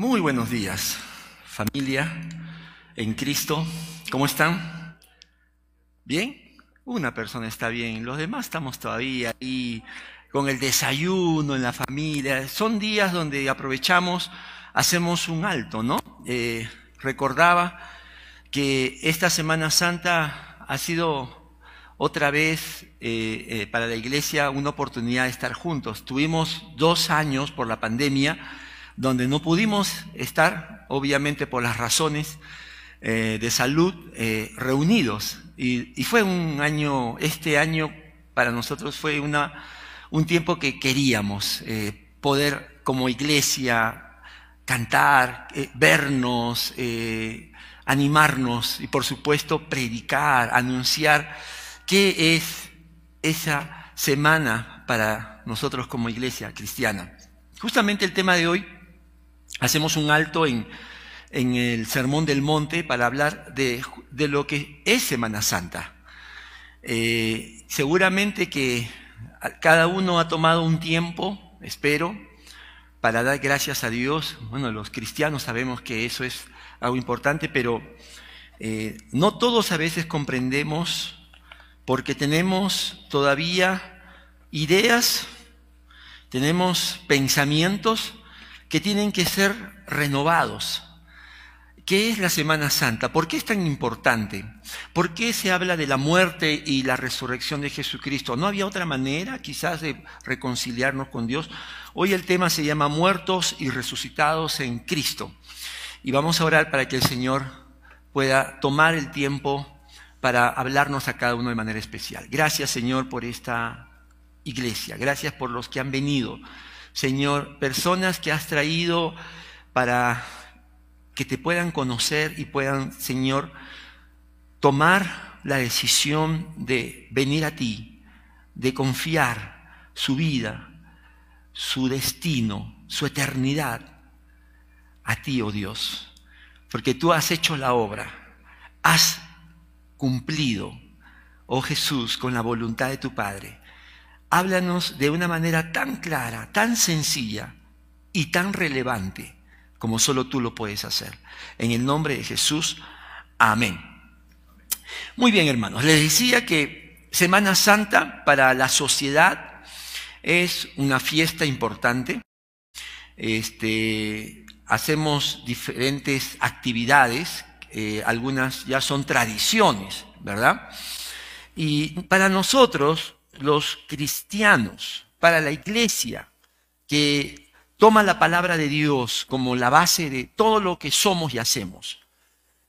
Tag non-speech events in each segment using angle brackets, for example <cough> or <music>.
Muy buenos días, familia en Cristo. ¿Cómo están? ¿Bien? Una persona está bien, los demás estamos todavía ahí con el desayuno en la familia. Son días donde aprovechamos, hacemos un alto, ¿no? Eh, recordaba que esta Semana Santa ha sido otra vez eh, eh, para la iglesia una oportunidad de estar juntos. Tuvimos dos años por la pandemia donde no pudimos estar, obviamente por las razones eh, de salud, eh, reunidos. Y, y, fue un año, este año para nosotros fue una, un tiempo que queríamos eh, poder como iglesia cantar, vernos, animarnos y por supuesto predicar, anunciar qué es esa semana para nosotros como iglesia cristiana. Justamente el tema de hoy hacemos un alto en, el Sermón del Monte para hablar de, de lo que es Semana Santa. Eh, seguramente que cada uno ha tomado un tiempo, espero, para dar gracias a Dios. Bueno, los cristianos sabemos que eso es algo importante, pero eh, no todos a veces comprendemos porque tenemos todavía ideas, tenemos pensamientos que tienen que ser renovados. ¿Qué es la Semana Santa? ¿Por qué es tan importante? ¿Por qué se habla de la muerte y la resurrección de Jesucristo? ¿No había otra manera quizás de reconciliarnos con Dios? Hoy el tema se llama Muertos y Resucitados en Cristo. Y vamos a orar para que el Señor pueda tomar el tiempo para hablarnos a cada uno de manera especial. Gracias Señor por esta iglesia. Gracias por los que han venido Señor, personas que has traído para que te puedan conocer y puedan, Señor, tomar la decisión de venir a ti, de confiar su vida, su destino, su eternidad a ti, oh Dios, porque tú has hecho la obra, has cumplido, oh Jesús, con la voluntad de tu Padre háblanos de una manera tan clara, tan sencilla y tan relevante como solo tú lo puedes hacer. En el nombre de Jesús, amén. Muy bien, hermanos, les decía que Semana Santa para la sociedad es una fiesta importante. Este, hacemos diferentes actividades, eh, algunas ya son tradiciones, ¿verdad? Y para nosotros, los cristianos, para la iglesia, que toma la palabra de Dios como la base de todo lo que somos y hacemos.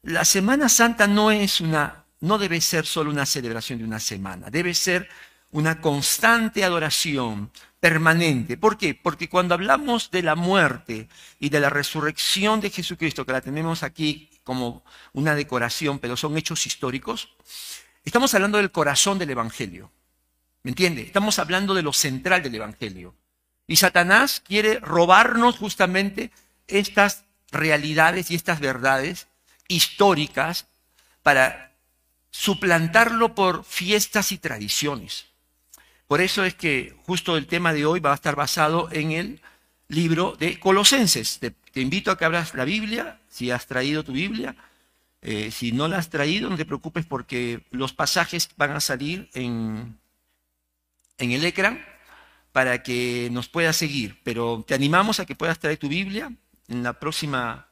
La Semana Santa no es una, no debe ser solo una celebración de una semana, debe ser una constante adoración permanente. ¿Por qué? Porque cuando hablamos de la muerte y de la resurrección de Jesucristo, que la tenemos aquí como una decoración, pero son hechos históricos, estamos hablando del corazón del Evangelio. ¿Me entiende? Estamos hablando de lo central del Evangelio. Y Satanás quiere robarnos justamente estas realidades y estas verdades históricas para suplantarlo por fiestas y tradiciones. Por eso es que justo el tema de hoy va a estar basado en el libro de Colosenses. Te, invito a que abras la Biblia, si has traído tu Biblia. Eh, si no la has traído, no te preocupes porque los pasajes van a salir en en el ecran para que nos puedas seguir, pero te animamos a que puedas traer tu Biblia en la próxima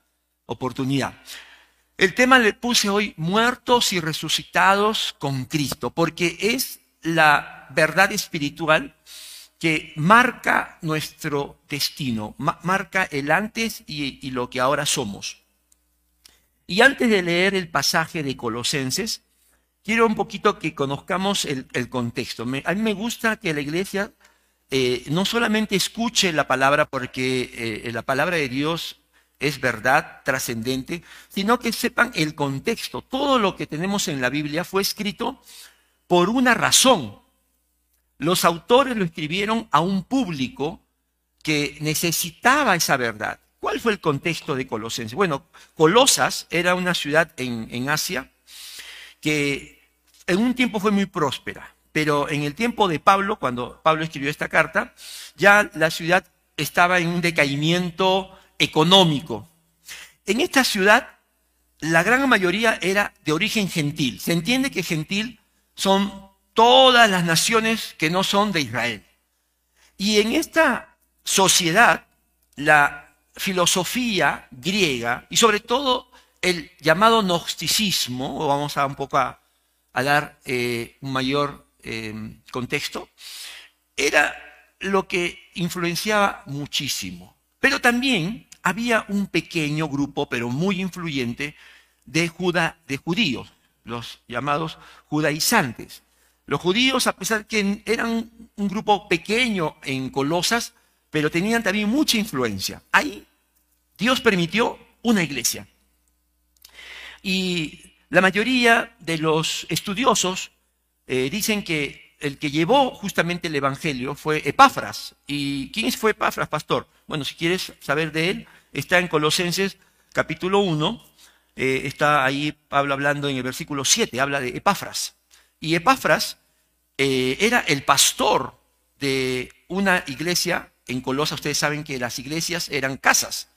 oportunidad. El tema le puse hoy muertos y resucitados con Cristo, porque es la verdad espiritual que marca nuestro destino, marca el antes y, lo que ahora somos. Y antes de leer el pasaje de Colosenses, quiero un poquito que conozcamos el, contexto. a mí me gusta que la iglesia eh, no solamente escuche la palabra porque eh, la palabra de Dios es verdad trascendente, sino que sepan el contexto. Todo lo que tenemos en la Biblia fue escrito por una razón. Los autores lo escribieron a un público que necesitaba esa verdad. ¿Cuál fue el contexto de Colosenses? Bueno, Colosas era una ciudad en Asia que en un tiempo fue muy próspera, pero en el tiempo de Pablo, cuando Pablo escribió esta carta, ya la ciudad estaba en un decaimiento económico. en esta ciudad la gran mayoría era de origen gentil. Se entiende que gentil son todas las naciones que no son de Israel. Y en esta sociedad, la filosofía griega y sobre todo el llamado gnosticismo, o vamos a un poco a, dar eh, un mayor eh, contexto, era lo que influenciaba muchísimo. Pero también había un pequeño grupo, pero muy influyente, de, de judíos, los llamados judaizantes. Los judíos, a pesar que eran un grupo pequeño en Colosas, pero tenían también mucha influencia. Ahí Dios permitió una iglesia. Y la mayoría de los estudiosos eh, dicen que el que llevó justamente el Evangelio fue Epáfras. ¿Y quién fue Epáfras, pastor? Bueno, si quieres saber de él, está en Colosenses capítulo 1, eh, está ahí Pablo hablando en el versículo 7, habla de Epáfras. Y Epáfras eh, era el pastor de una iglesia en Colosa. Ustedes saben que las iglesias eran casas,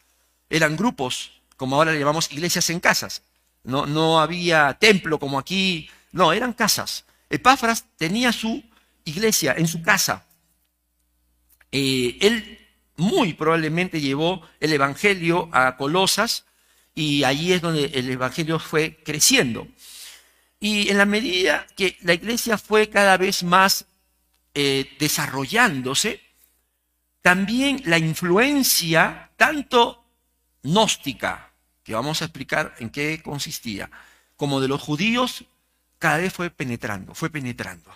eran grupos, como ahora le llamamos iglesias en casas. No, no había templo como aquí, no, eran casas. Epáfras tenía su iglesia en su casa. Eh, él muy probablemente llevó el Evangelio a Colosas y allí es donde el Evangelio fue creciendo. Y en la medida que la iglesia fue cada vez más eh, desarrollándose, también la influencia tanto gnóstica que vamos a explicar en qué consistía, como de los judíos, cada vez fue penetrando, fue penetrando.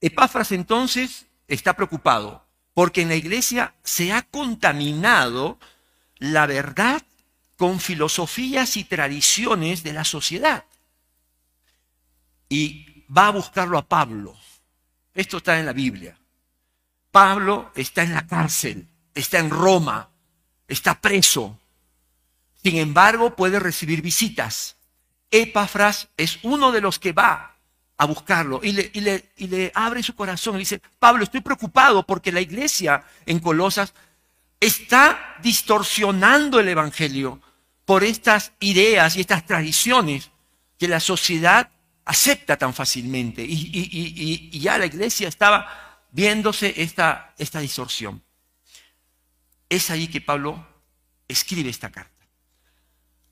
Epáfras entonces está preocupado porque en la iglesia se ha contaminado la verdad con filosofías y tradiciones de la sociedad. Y va a buscarlo a Pablo. Esto está en la Biblia. Pablo está en la cárcel, está en Roma, está preso, sin embargo, puede recibir visitas. Epafras es uno de los que va a buscarlo y le, abre su corazón y dice, Pablo, estoy preocupado porque la iglesia en Colosas está distorsionando el Evangelio por estas ideas y estas tradiciones que la sociedad acepta tan fácilmente. Y, ya la iglesia estaba viéndose esta, esta distorsión. Es ahí que Pablo escribe esta carta.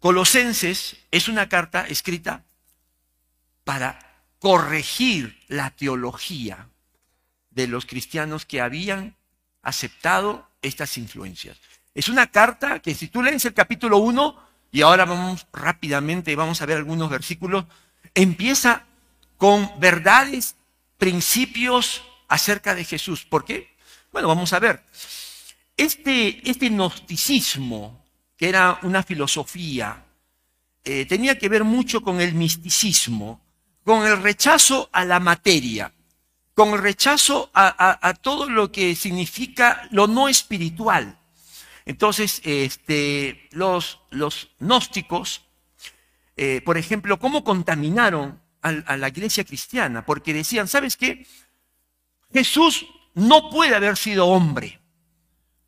Colosenses es una carta escrita para corregir la teología de los cristianos que habían aceptado estas influencias. Es una carta que si tú lees el capítulo 1, y ahora vamos rápidamente, vamos a ver algunos versículos, empieza con verdades, principios acerca de Jesús. ¿Por qué? Bueno, vamos a ver. Este, este gnosticismo que era una filosofía, eh, tenía que ver mucho con el misticismo, con el rechazo a la materia, con el rechazo a, todo lo que significa lo no espiritual. Entonces, este, los, los gnósticos, eh, por ejemplo, ¿cómo contaminaron a, a la iglesia cristiana? Porque decían, ¿sabes qué? Jesús no puede haber sido hombre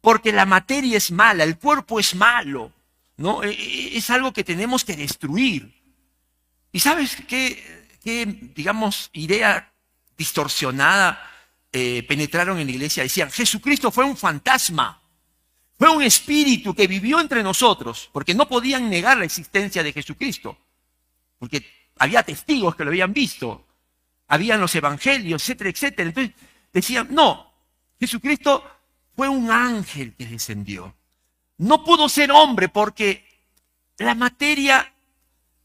porque la materia es mala, el cuerpo es malo, ¿no? E, e, es algo que tenemos que destruir. ¿Y sabes qué, digamos, idea distorsionada eh, penetraron en la iglesia? Decían, Jesucristo fue un fantasma, fue un espíritu que vivió entre nosotros, porque no podían negar la existencia de Jesucristo, porque había testigos que lo habían visto, habían los evangelios, etcétera, etcétera. Entonces decían, no, Jesucristo fue un ángel que descendió. No pudo ser hombre porque la materia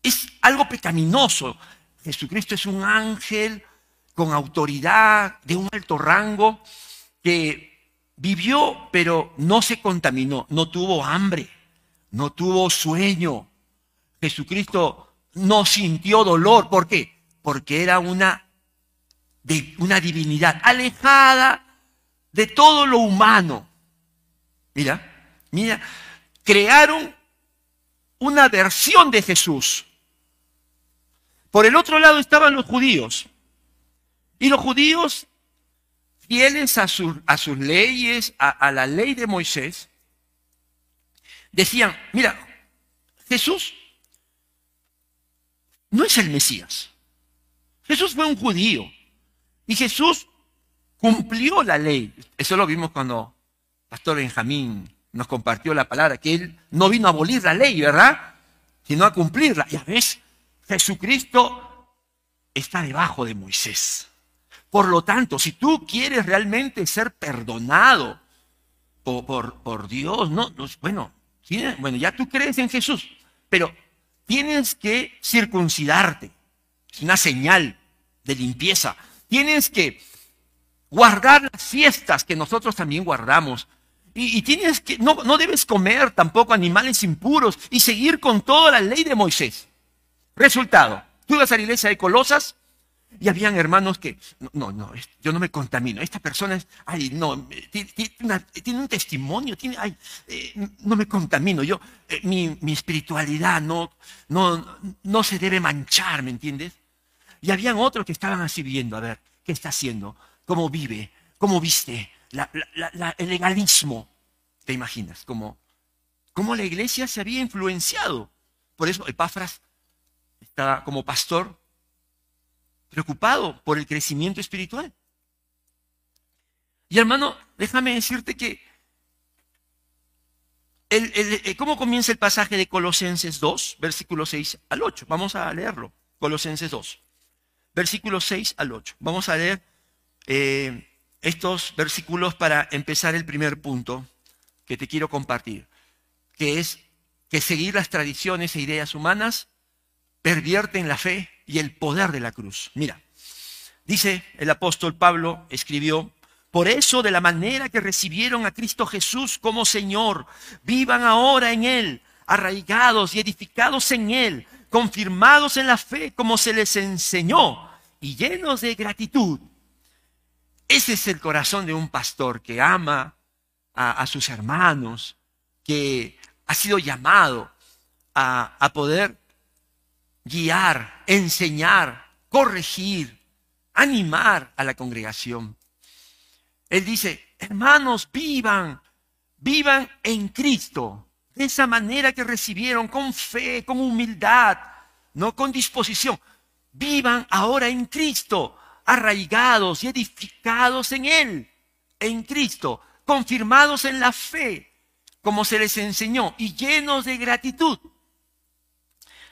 es algo pecaminoso. Jesucristo es un ángel con autoridad de un alto rango que vivió pero no se contaminó, no tuvo hambre, no tuvo sueño. Jesucristo no sintió dolor. ¿Por qué? Porque era una, una divinidad alejada de todo lo humano. Mira, mira, crearon una versión de Jesús. Por el otro lado estaban los judíos. Y los judíos, fieles a, a sus leyes, a, a la ley de Moisés, decían, mira, Jesús no es el Mesías. Jesús fue un judío. Y Jesús cumplió la ley. Eso lo vimos cuando Pastor Benjamín nos compartió la palabra, que él no vino a abolir la ley, ¿verdad? Sino a cumplirla. Ya ves, Jesucristo está debajo de Moisés. Por lo tanto, si tú quieres realmente ser perdonado por, por, Dios, no, bueno, bueno, ya tú crees en Jesús, pero tienes que circuncidarte. Es una señal de limpieza. Tienes que guardar las fiestas que nosotros también guardamos. Y, tienes que, no, no debes comer tampoco animales impuros y seguir con toda la ley de Moisés. Resultado, tú vas a la iglesia de Colosas y habían hermanos que, no, no, yo no me contamino. Esta persona es, ay, no, tiene, un testimonio, tiene, ay, eh, no me contamino. Yo, eh, mi, mi, espiritualidad no, no, no se debe manchar, ¿me entiendes? Y habían otros que estaban así viendo, a ver, ¿qué está haciendo? ¿Cómo vive? ¿Cómo viste? el legalismo, ¿te imaginas? Como, cómo la iglesia se había influenciado. Por eso Epáfras estaba como pastor preocupado por el crecimiento espiritual. Y hermano, déjame decirte que el, ¿cómo comienza el pasaje de Colosenses 2, versículo 6 al 8? Vamos a leerlo. Colosenses 2, versículo 6 al 8. Vamos a leer eh, estos versículos para empezar el primer punto que te quiero compartir, que es que seguir las tradiciones e ideas humanas pervierten la fe y el poder de la cruz. Mira, dice el apóstol Pablo, escribió, por eso de la manera que recibieron a Cristo Jesús como Señor, vivan ahora en Él, arraigados y edificados en Él, confirmados en la fe como se les enseñó y llenos de gratitud. Ese es el corazón de un pastor que ama a, sus hermanos, que ha sido llamado a, a poder guiar, enseñar, corregir, animar a la congregación. Él dice, hermanos, vivan, vivan en Cristo, de esa manera que recibieron, con fe, con humildad, no con disposición. Vivan ahora en Cristo, arraigados y edificados en Él, en Cristo, confirmados en la fe, como se les enseñó, y llenos de gratitud.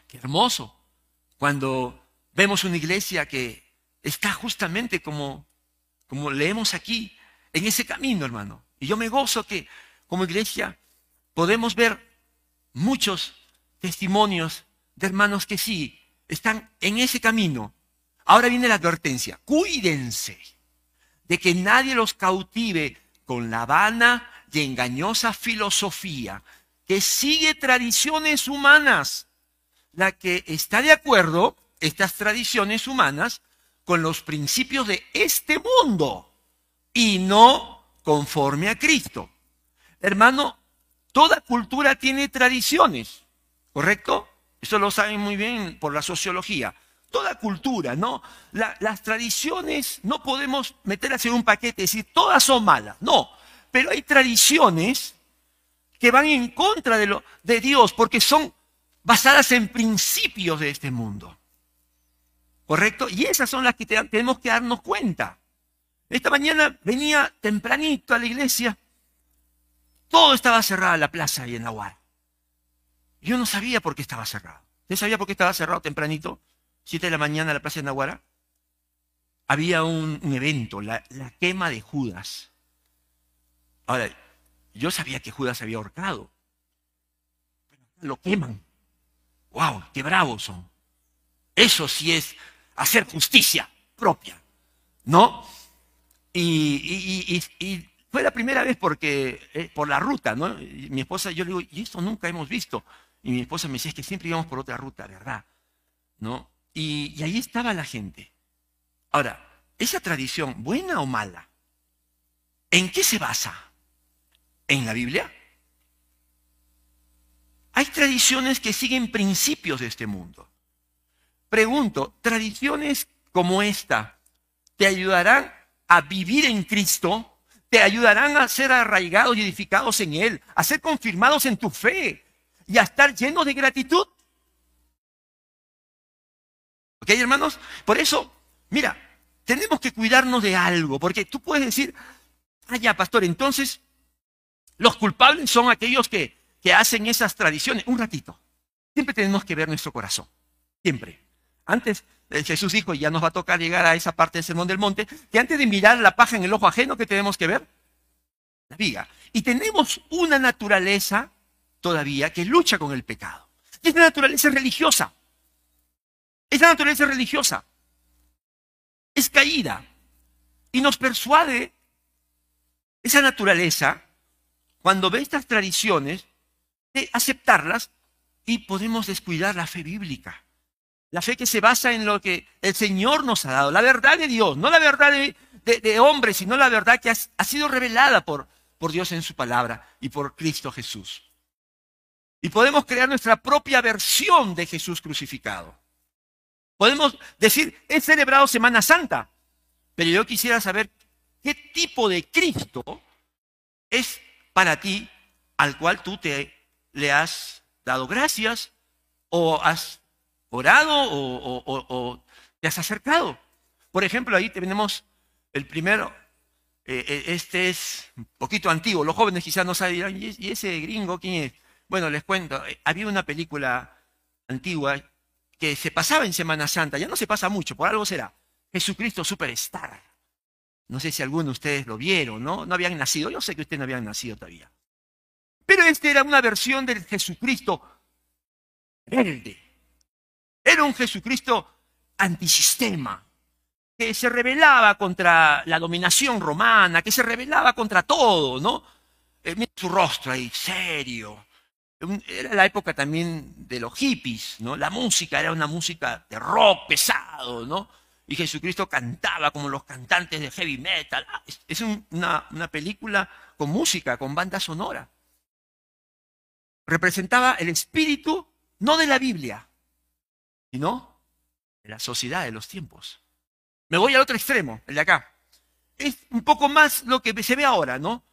Qué hermoso cuando vemos una iglesia que está justamente como, como leemos aquí, en ese camino, hermano. Y yo me gozo que como iglesia podemos ver muchos testimonios de hermanos que sí, están en ese camino. Ahora viene la advertencia, cuídense de que nadie los cautive con la vana y engañosa filosofía que sigue tradiciones humanas la que está de acuerdo, estas tradiciones humanas, con los principios de este mundo y no conforme a Cristo. Hermano, toda cultura tiene tradiciones, ¿correcto? Eso lo saben muy bien por la sociología. Toda cultura, ¿no? las tradiciones no podemos meterlas en un paquete y decir todas son malas, no. Pero hay tradiciones que van en contra de, lo, de Dios porque son basadas en principios de este mundo. ¿Correcto? Y esas son las que tenemos que darnos cuenta. Esta mañana venía tempranito a la iglesia. Todo estaba cerrado, la plaza y en Nahual. Yo no sabía por qué estaba cerrado. ¿Usted sabía por qué estaba cerrado tempranito? Siete de la mañana la plaza de Nahuara. Había un, evento, la, quema de Judas. Ahora, yo sabía que Judas había ahorcado. Lo queman. ¡Wow! ¡Qué bravos son! Eso sí es hacer justicia propia, ¿no? Y, fue la primera vez porque, eh, por la ruta, ¿no? mi esposa, yo le digo, y esto nunca hemos visto. Y mi esposa me decía, es que siempre íbamos por otra ruta, ¿verdad? ¿No? Y, y ahí estaba la gente. Ahora, ¿esa tradición, buena o mala? ¿En qué se basa? ¿En la Biblia? Hay tradiciones que siguen principios de este mundo. Pregunto, ¿tradiciones como esta te ayudarán a vivir en Cristo? ¿Te ayudarán a ser arraigados y edificados en Él? ¿A ser confirmados en tu fe? y a estar llenos de gratitud. ¿Ok, hermanos? Por eso, mira, tenemos que cuidarnos de algo, porque tú puedes decir, ah, ya, pastor, entonces los culpables son aquellos que, que hacen esas tradiciones. Un ratito. Siempre tenemos que ver nuestro corazón. Siempre. Antes, eh, Jesús dijo, y ya nos va a tocar llegar a esa parte del sermón del monte, que antes de mirar la paja en el ojo ajeno, ¿qué tenemos que ver? La viga. Y tenemos una naturaleza todavía que lucha con el pecado. Y es la naturaleza religiosa. Esa naturaleza religiosa es caída y nos persuade esa naturaleza, cuando ve estas tradiciones, de aceptarlas y podemos descuidar la fe bíblica. La fe que se basa en lo que el Señor nos ha dado, la verdad de Dios, no la verdad de, de, hombres, sino la verdad que ha, ha sido revelada por, por Dios en su palabra y por Cristo Jesús. Y podemos crear nuestra propia versión de Jesús crucificado. Podemos decir, he celebrado Semana Santa, pero yo quisiera saber qué tipo de Cristo es para ti al cual tú te le has dado gracias o has orado o, te has acercado. Por ejemplo, ahí tenemos el primero, eh, eh, este es un poquito antiguo, los jóvenes quizás no saben, ¿y ese gringo quién es? Bueno, les cuento, eh, había una película antigua que se pasaba en Semana Santa, ya no se pasa mucho, por algo será. Jesucristo Superstar. No sé si alguno de ustedes lo vieron, ¿no? No habían nacido, yo sé que ustedes no habían nacido todavía. Pero esta era una versión del Jesucristo verde. Era un Jesucristo antisistema, que se rebelaba contra la dominación romana, que se rebelaba contra todo, ¿no? Eh, su rostro ahí, serio, era la época también de los hippies, ¿no? La música era una música de rock pesado, ¿no? Y Jesucristo cantaba como los cantantes de heavy metal. Ah, es una, película con música, con banda sonora. Representaba el espíritu no de la Biblia, sino de la sociedad de los tiempos. Me voy al otro extremo, el de acá. Es un poco más lo que se ve ahora, ¿no?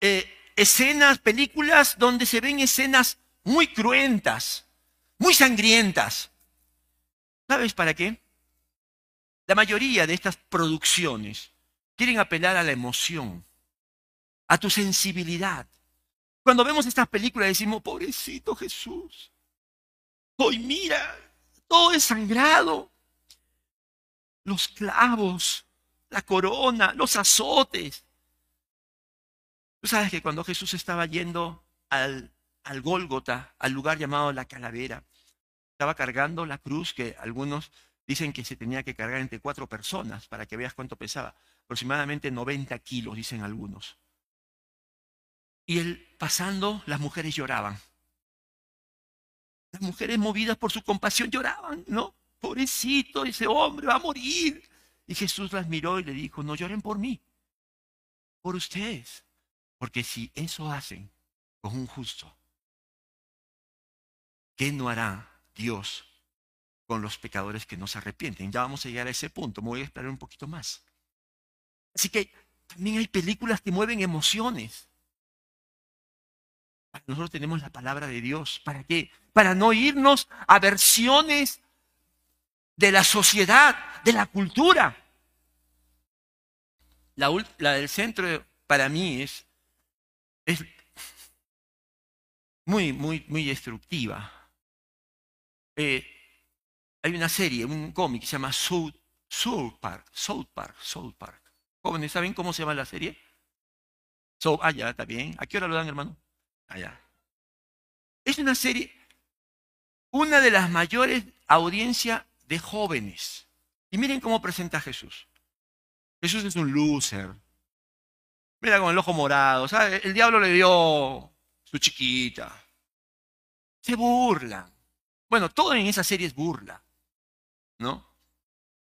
Eh, escenas, películas donde se ven escenas muy cruentas, muy sangrientas. ¿Sabes para qué? La mayoría de estas producciones quieren apelar a la emoción, a tu sensibilidad. Cuando vemos estas películas decimos, pobrecito Jesús, hoy mira, todo es sangrado, los clavos, la corona, los azotes, Tú sabes que cuando Jesús estaba yendo al, al Gólgota, al lugar llamado la calavera, estaba cargando la cruz que algunos dicen que se tenía que cargar entre cuatro personas, para que veas cuánto pesaba. Aproximadamente 90 kilos, dicen algunos. Y él pasando, las mujeres lloraban. Las mujeres movidas por su compasión lloraban, ¿no? Pobrecito, ese hombre va a morir. Y Jesús las miró y le dijo, no lloren por mí, por ustedes. Porque si eso hacen con un justo, ¿qué no hará Dios con los pecadores que no se arrepienten? Ya vamos a llegar a ese punto, me voy a esperar un poquito más. Así que también hay películas que mueven emociones. Nosotros tenemos la palabra de Dios. ¿Para qué? Para no irnos a versiones de la sociedad, de la cultura. La, la del centro para mí es es muy, muy, muy destructiva. Eh, hay una serie, un cómic que se llama South, Park, South Park, South Park. Jóvenes, ¿saben cómo se llama la serie? So, ah, está bien. ¿A qué hora lo dan, hermano? Allá. Ah, es una serie, una de las mayores audiencias de jóvenes. Y miren cómo presenta a Jesús. Jesús es un loser, Mira con el ojo morado. El diablo le dio su chiquita. Se burlan. Bueno, todo en esa serie es burla, ¿no?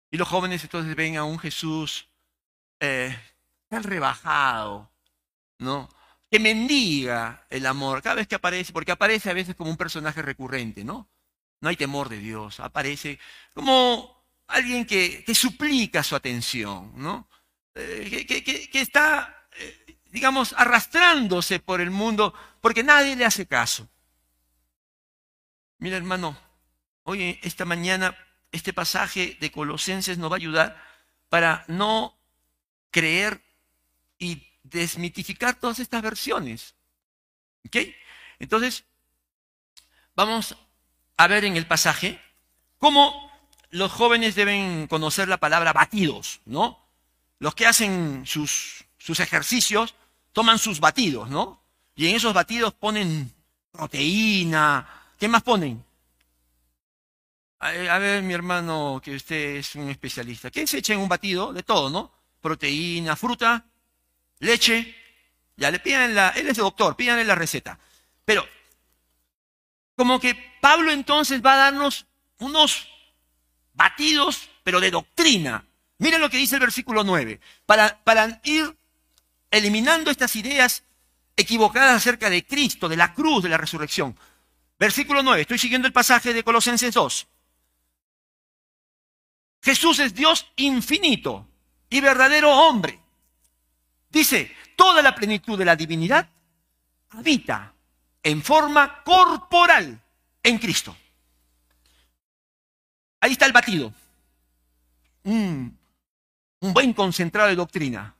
Y los jóvenes entonces ven a un Jesús eh, tan rebajado, ¿no? Que mendiga el amor cada vez que aparece, porque aparece a veces como un personaje recurrente, ¿no? No hay temor de Dios, aparece como alguien que, suplica su atención, ¿no? Eh, que está digamos, arrastrándose por el mundo porque nadie le hace caso. Mira, hermano, hoy, esta mañana, este pasaje de Colosenses nos va a ayudar para no creer y desmitificar todas estas versiones. ¿Ok? Entonces, vamos a ver en el pasaje cómo los jóvenes deben conocer la palabra batidos, ¿no? Los que hacen sus, sus ejercicios toman sus batidos, ¿no? Y en esos batidos ponen proteína. ¿Qué más ponen? A ver, mi hermano, que usted es un especialista. ¿Qué se echa en un batido? De todo, ¿no? Proteína, fruta, leche. Ya le piden la. Él es doctor, pídanle la receta. Pero, como que Pablo entonces va a darnos unos batidos, pero de doctrina. Miren lo que dice el versículo 9. Para, para ir eliminando estas ideas equivocadas acerca de Cristo, de la cruz, de la resurrección. Versículo 9, estoy siguiendo el pasaje de Colosenses 2. Jesús es Dios infinito y verdadero hombre. Dice, toda la plenitud de la divinidad habita en forma corporal en Cristo. Ahí está el batido. un buen concentrado de doctrina.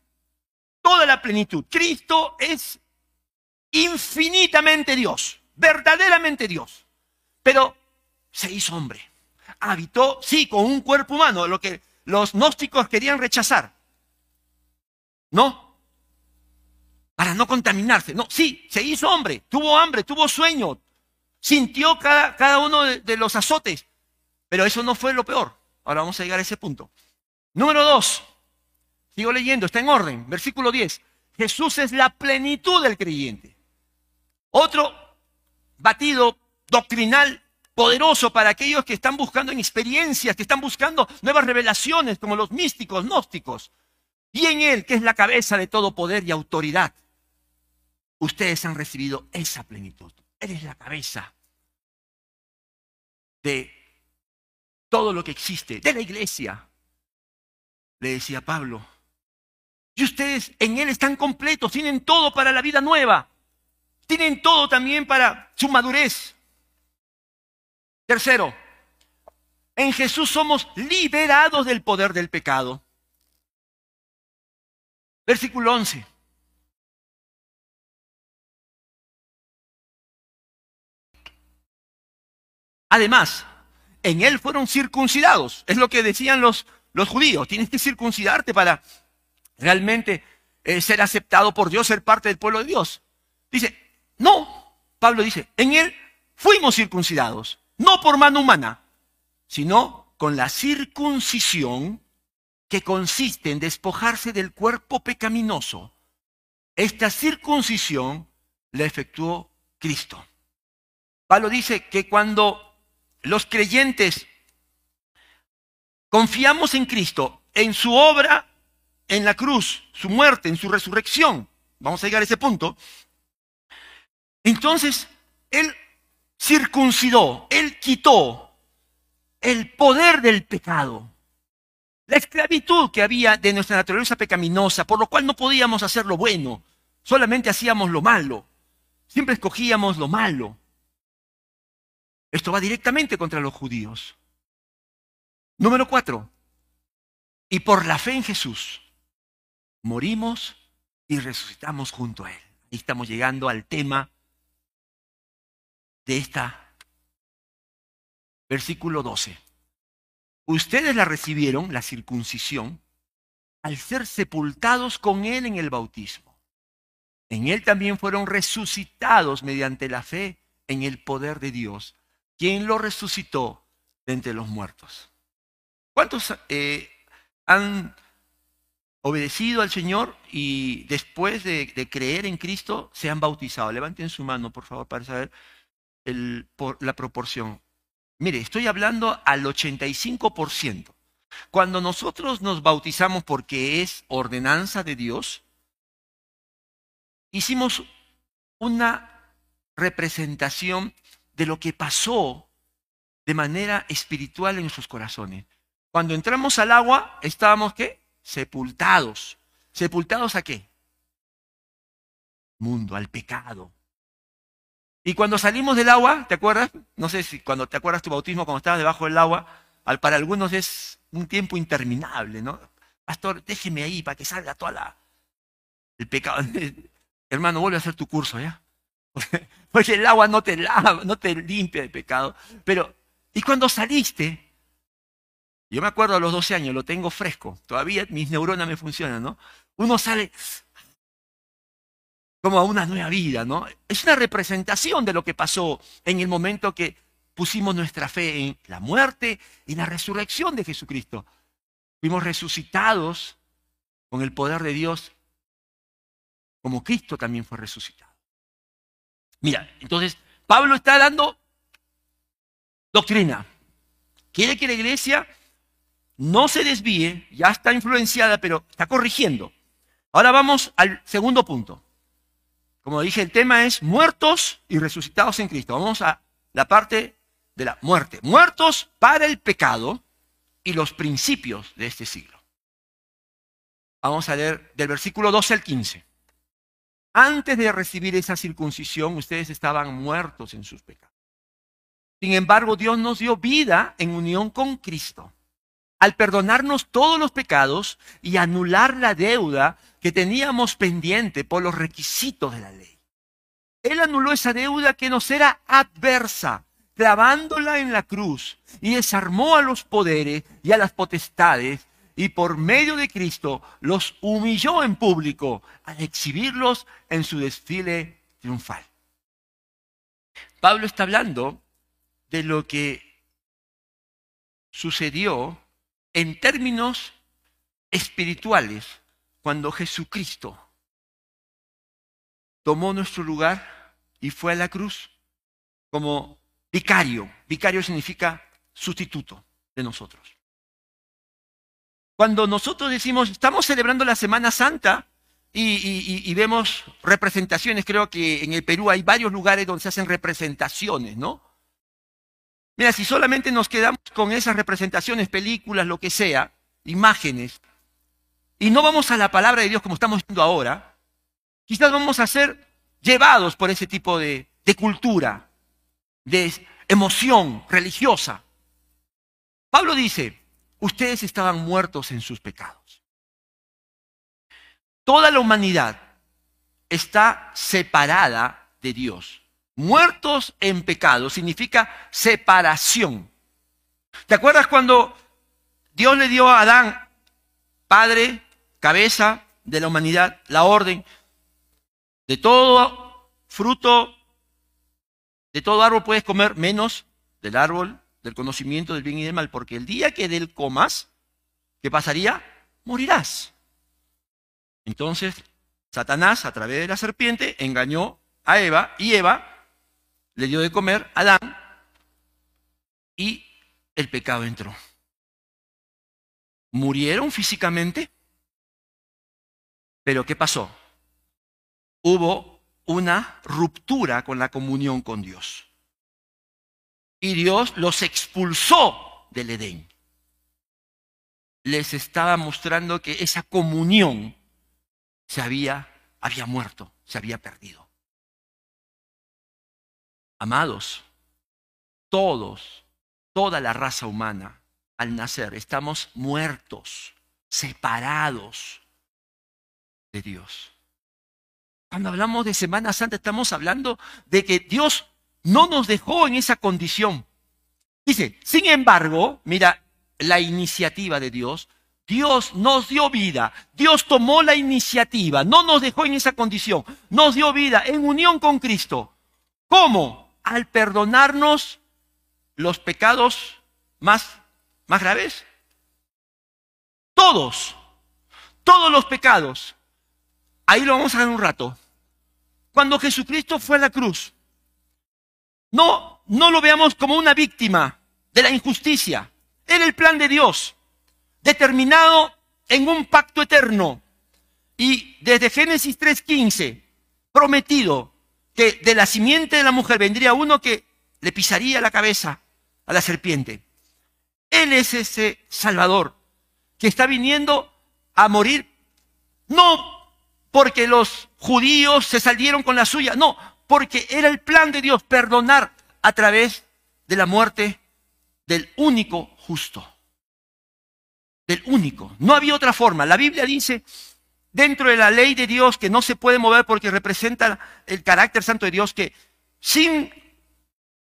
Toda la plenitud. Cristo es infinitamente Dios, verdaderamente Dios. Pero se hizo hombre. Habitó, sí, con un cuerpo humano, lo que los gnósticos querían rechazar. No. Para no contaminarse. No, sí, se hizo hombre, tuvo hambre, tuvo sueño, sintió cada, cada uno de, de los azotes. Pero eso no fue lo peor. Ahora vamos a llegar a ese punto. Número dos. Sigo leyendo, está en orden. Versículo 10. Jesús es la plenitud del creyente. Otro batido doctrinal poderoso para aquellos que están buscando en experiencias, que están buscando nuevas revelaciones, como los místicos, gnósticos. Y en Él, que es la cabeza de todo poder y autoridad, ustedes han recibido esa plenitud. Él es la cabeza de todo lo que existe, de la iglesia. Le decía Pablo. Y ustedes en Él están completos, tienen todo para la vida nueva. Tienen todo también para su madurez. Tercero, en Jesús somos liberados del poder del pecado. Versículo 11. Además, en Él fueron circuncidados. Es lo que decían los, los judíos. Tienes que circuncidarte para realmente eh, ser aceptado por Dios, ser parte del pueblo de Dios. Dice, no, Pablo dice, en él fuimos circuncidados, no por mano humana, sino con la circuncisión que consiste en despojarse del cuerpo pecaminoso. Esta circuncisión la efectuó Cristo. Pablo dice que cuando los creyentes confiamos en Cristo, en su obra en la cruz, su muerte, en su resurrección, vamos a llegar a ese punto, entonces, Él circuncidó, Él quitó el poder del pecado, la esclavitud que había de nuestra naturaleza pecaminosa, por lo cual no podíamos hacer lo bueno, solamente hacíamos lo malo, siempre escogíamos lo malo. Esto va directamente contra los judíos. Número cuatro, y por la fe en Jesús, morimos y resucitamos junto a Él. Ahí estamos llegando al tema de esta versículo 12. Ustedes la recibieron, la circuncisión, al ser sepultados con Él en el bautismo. En Él también fueron resucitados mediante la fe en el poder de Dios, quien lo resucitó de entre los muertos. ¿Cuántos eh, han obedecido al Señor y después de, creer en Cristo se han bautizado? Levanten su mano, por favor, para saber por la proporción. Mire, estoy hablando al 85%. Cuando nosotros nos bautizamos porque es ordenanza de Dios, hicimos una representación de lo que pasó de manera espiritual en nuestros corazones. Cuando entramos al agua, estábamos qué? Sepultados. ¿Sepultados a qué? Mundo, al pecado, Y cuando salimos del agua, ¿te acuerdas? No sé si cuando te acuerdas tu bautismo, cuando estabas debajo del agua, para algunos es un tiempo interminable, ¿no? Pastor, déjeme ahí para que salga toda la el pecado. <laughs> Hermano, vuelve a hacer tu curso, ¿ya? <laughs> Porque el agua no te lava, no te limpia de pecado. Pero, y cuando saliste, yo me acuerdo a los 12 años, lo tengo fresco, todavía mis neuronas me funcionan, ¿no? Uno sale, como a una nueva vida, ¿no? Es una representación de lo que pasó en el momento que pusimos nuestra fe en la muerte y la resurrección de Jesucristo. Fuimos resucitados con el poder de Dios, como Cristo también fue resucitado. Mira, entonces Pablo está dando doctrina. Quiere que la iglesia no se desvíe, ya está influenciada, pero está corrigiendo. Ahora vamos al segundo punto. Como dije, el tema es muertos y resucitados en Cristo. Vamos a la parte de la muerte. Muertos para el pecado y los principios de este siglo. Vamos a leer del versículo 12 al 15. Antes de recibir esa circuncisión, ustedes estaban muertos en sus pecados. Sin embargo, Dios nos dio vida en unión con Cristo. Al perdonarnos todos los pecados y anular la deuda que teníamos pendiente por los requisitos de la ley. Él anuló esa deuda que nos era adversa, clavándola en la cruz, y desarmó a los poderes y a las potestades, y por medio de Cristo los humilló en público al exhibirlos en su desfile triunfal. Pablo está hablando de lo que sucedió en términos espirituales cuando Jesucristo tomó nuestro lugar y fue a la cruz como vicario. Vicario significa sustituto de nosotros. Cuando nosotros decimos, estamos celebrando la Semana Santa y, vemos representaciones, creo que en el Perú hay varios lugares donde se hacen representaciones, ¿no? Mira, si solamente nos quedamos con esas representaciones, películas, lo que sea, imágenes, y no vamos a la palabra de Dios como estamos viendo ahora, quizás vamos a ser llevados por ese tipo de, de cultura, de emoción religiosa. Pablo dice, ustedes estaban muertos en sus pecados. Toda la humanidad está separada de Dios. Muertos en pecado significa separación. ¿Te acuerdas cuando Dios le dio a Adán, padre, cabeza de la humanidad, la orden de todo fruto, de todo árbol puedes comer, menos del árbol del conocimiento del bien y del mal, porque el día que del comas, ¿qué pasaría? Morirás. Entonces, Satanás, a través de la serpiente, engañó a Eva y Eva le dio de comer a Adán y el pecado entró. Murieron físicamente, pero ¿qué pasó? Hubo una ruptura con la comunión con Dios. Y Dios los expulsó del Edén. Les estaba mostrando que esa comunión se había, había muerto, se había perdido. Amados, todos, toda la raza humana, al nacer, estamos muertos, separados de Dios. Cuando hablamos de Semana Santa estamos hablando de que Dios no nos dejó en esa condición. Dice, sin embargo, mira la iniciativa de Dios. Dios nos dio vida, Dios tomó la iniciativa, no nos dejó en esa condición, nos dio vida en unión con Cristo. ¿Cómo? Al perdonarnos los pecados más, más graves. Todos, todos los pecados. Ahí lo vamos a ver un rato. Cuando Jesucristo fue a la cruz, no, no lo veamos como una víctima de la injusticia. Era el plan de Dios, determinado en un pacto eterno. Y desde Génesis 3.15, prometido que de la simiente de la mujer vendría uno que le pisaría la cabeza a la serpiente. Él es ese Salvador que está viniendo a morir no porque los judíos se salieron con la suya, no, porque era el plan de Dios perdonar a través de la muerte del único justo. Del único. No había otra forma. La Biblia dice dentro de la ley de Dios que no se puede mover porque representa el carácter santo de Dios que sin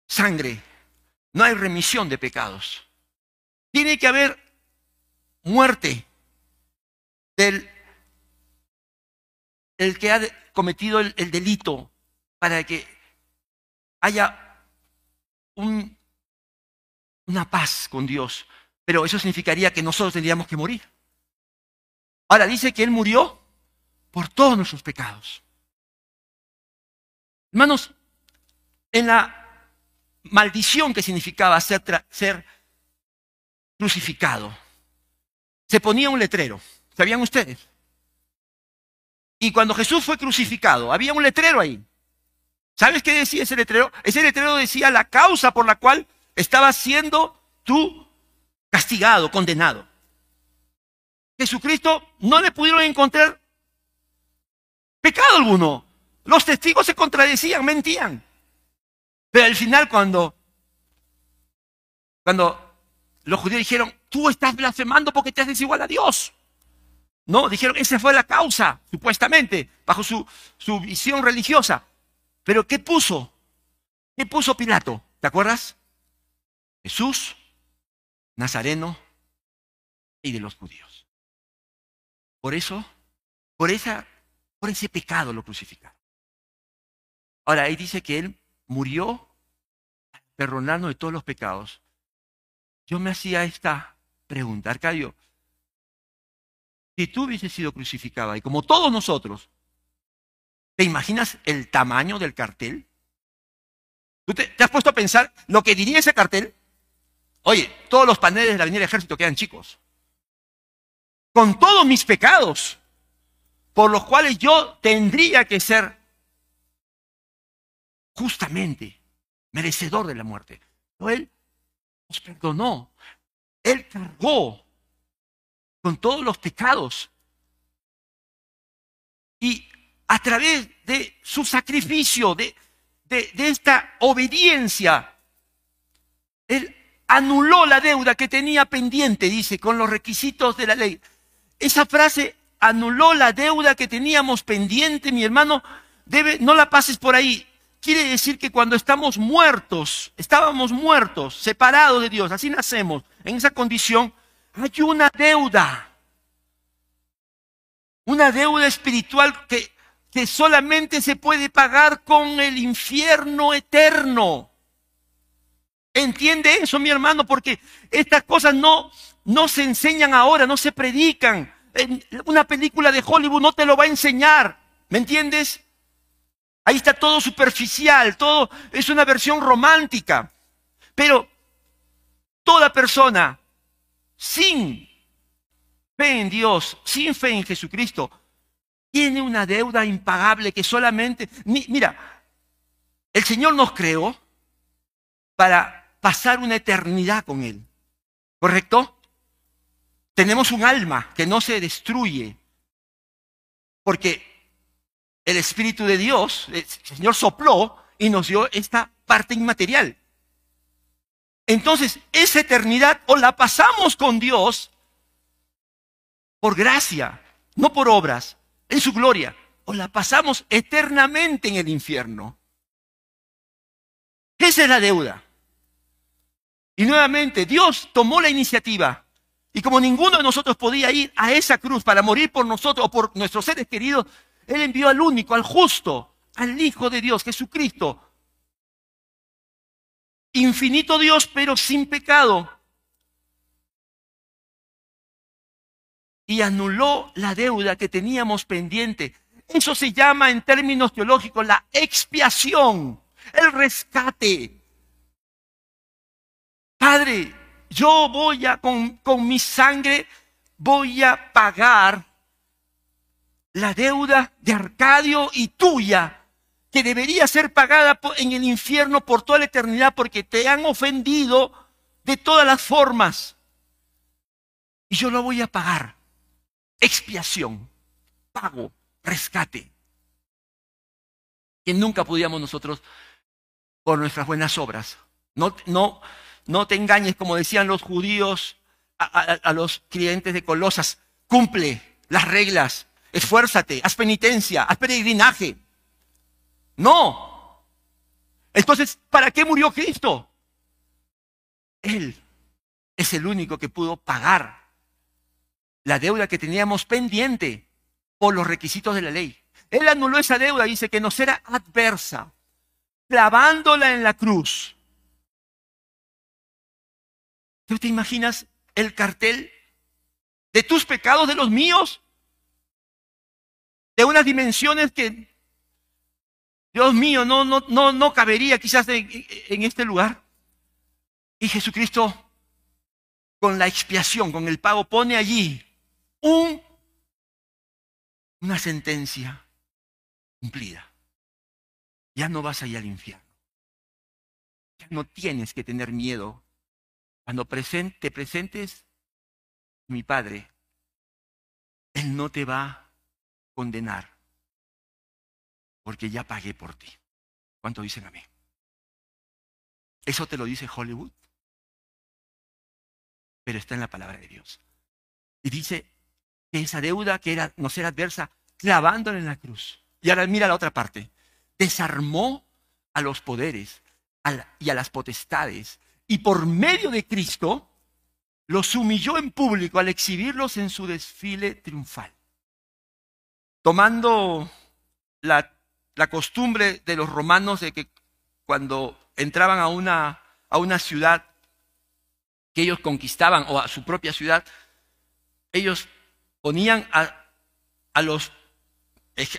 sangre no hay remisión de pecados. Tiene que haber muerte del el que ha cometido el, el delito para que haya un, una paz con Dios. Pero eso significaría que nosotros tendríamos que morir. Ahora dice que Él murió por todos nuestros pecados. Hermanos, en la maldición que significaba ser, crucificado, se ponía un letrero. ¿Sabían ustedes? Y cuando Jesús fue crucificado, había un letrero ahí. ¿Sabes qué decía ese letrero? Ese letrero decía la causa por la cual estaba siendo tú castigado, condenado. Jesucristo no le pudieron encontrar pecado alguno. Los testigos se contradecían, mentían. Pero al final cuando, cuando los judíos dijeron, tú estás blasfemando porque te haces igual a Dios. No, dijeron, esa fue la causa, supuestamente, bajo su, su visión religiosa. Pero ¿qué puso? ¿Qué puso Pilato? ¿Te acuerdas? Jesús, Nazareno y de los judíos. Por eso, por, esa, por ese pecado lo crucificaron. Ahora, ahí dice que Él murió perdonando de todos los pecados. Yo me hacía esta pregunta, Arcadio. Si tú hubieses sido crucificado y como todos nosotros, ¿Te imaginas el tamaño del cartel? ¿Tú te, has puesto a pensar lo que diría ese cartel? Oye, todos los paneles de la Avenida del Ejército quedan chicos. Con todos mis pecados, por los cuales yo tendría que ser justamente merecedor de la muerte. Pero Él nos perdonó. Él cargó con todos los pecados. Y a través de su sacrificio, de, de, esta obediencia, él anuló la deuda que tenía pendiente, dice, con los requisitos de la ley. Esa frase, anuló la deuda que teníamos pendiente, mi hermano, debe, no la pases por ahí. Quiere decir que cuando estamos muertos, estábamos muertos, separados de Dios, así nacemos, en esa condición, hay una deuda. Una deuda espiritual que que solamente se puede pagar con el infierno eterno. ¿Entiende eso, mi hermano? Porque estas cosas no, no se enseñan ahora, no se predican. una película de Hollywood no te lo va a enseñar. ¿Me entiendes? Ahí está todo superficial, todo es una versión romántica. Pero toda persona sin fe en Dios, sin fe en Jesucristo, tiene una deuda impagable que solamente... Mira, el Señor nos creó para pasar una eternidad con Él. ¿Correcto? Tenemos un alma que no se destruye porque el Espíritu de Dios, el Señor sopló y nos dio esta parte inmaterial. Entonces, esa eternidad o la pasamos con Dios por gracia, no por obras en su gloria o la pasamos eternamente en el infierno. Esa es la deuda. Y nuevamente, Dios tomó la iniciativa. Y como ninguno de nosotros podía ir a esa cruz para morir por nosotros o por nuestros seres queridos, Él envió al único, al justo, al Hijo de Dios, Jesucristo. Infinito Dios, pero sin pecado. y anuló la deuda que teníamos pendiente. Eso se llama en términos teológicos la expiación, el rescate. Padre, yo voy a, con, con mi sangre, voy a pagar la deuda de Arcadio y tuya, que debería ser pagada en el infierno por toda la eternidad porque te han ofendido de todas las formas. Y yo lo voy a pagar expiación, pago, rescate. que nunca podíamos nosotros por nuestras buenas obras. No, no, no te engañes, como decían los judíos a, los clientes de Colosas, cumple las reglas, esfuérzate, haz penitencia, haz peregrinaje. No. Entonces, ¿para qué murió Cristo? Él es el único que pudo pagar la deuda que teníamos pendiente por los requisitos de la ley. Él anuló esa deuda, dice que nos era adversa, clavándola en la cruz. ¿Tú te imaginas el cartel de tus pecados, de los míos? De unas dimensiones que, Dios mío, no, no, no, no cabería quizás en, este lugar. Y Jesucristo, con la expiación, con el pago, pone allí un, una sentencia cumplida. Ya no vas a ir al infierno. Ya no tienes que tener miedo. Cuando te presentes, mi Padre, Él no te va a condenar, porque ya pagué por ti. ¿Cuánto dicen a mí? ¿Eso te lo dice Hollywood? Pero está en la palabra de Dios. Y dice que esa deuda que era no ser adversa, clavándola en la cruz. Y ahora mira la otra parte. Desarmó a los poderes y a las potestades. Y por medio de Cristo los humilló en público al exhibirlos en su desfile triunfal. Tomando la, costumbre de los romanos de que cuando entraban a una, a una ciudad que ellos conquistaban o a su propia ciudad, ellos ponían a, a los,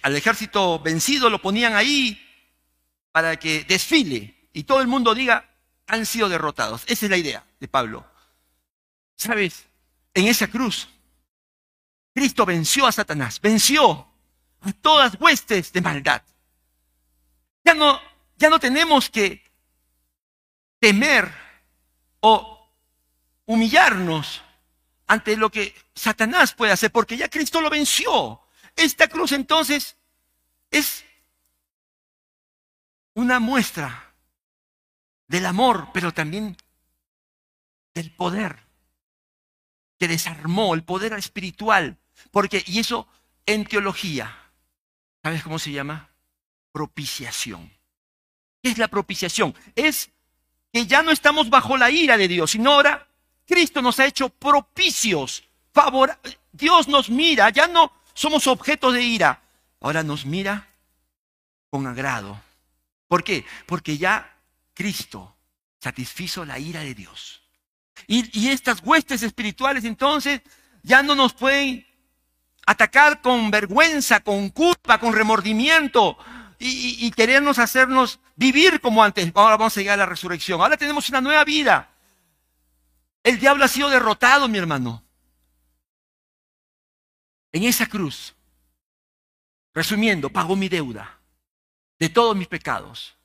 al ejército vencido, lo ponían ahí para que desfile y todo el mundo diga, han sido derrotados. Esa es la idea de Pablo. ¿Sabes? En esa cruz, Cristo venció a Satanás, venció a todas huestes de maldad. Ya no, ya no tenemos que temer o humillarnos ante lo que Satanás puede hacer, porque ya Cristo lo venció. Esta cruz entonces es una muestra del amor, pero también del poder que desarmó, el poder espiritual. Porque, y eso en teología, ¿sabes cómo se llama? Propiciación. ¿Qué es la propiciación? Es que ya no estamos bajo la ira de Dios, sino ahora Cristo nos ha hecho propicios. Favor, Dios nos mira, ya no somos objetos de ira, ahora nos mira con agrado. ¿Por qué? Porque ya Cristo satisfizo la ira de Dios. Y, y, estas huestes espirituales entonces ya no nos pueden atacar con vergüenza, con culpa, con remordimiento, y, querernos hacernos vivir como antes. Ahora vamos a llegar a la resurrección. Ahora tenemos una nueva vida. El diablo ha sido derrotado, mi hermano. En esa cruz, resumiendo, pagó mi deuda de todos mis pecados,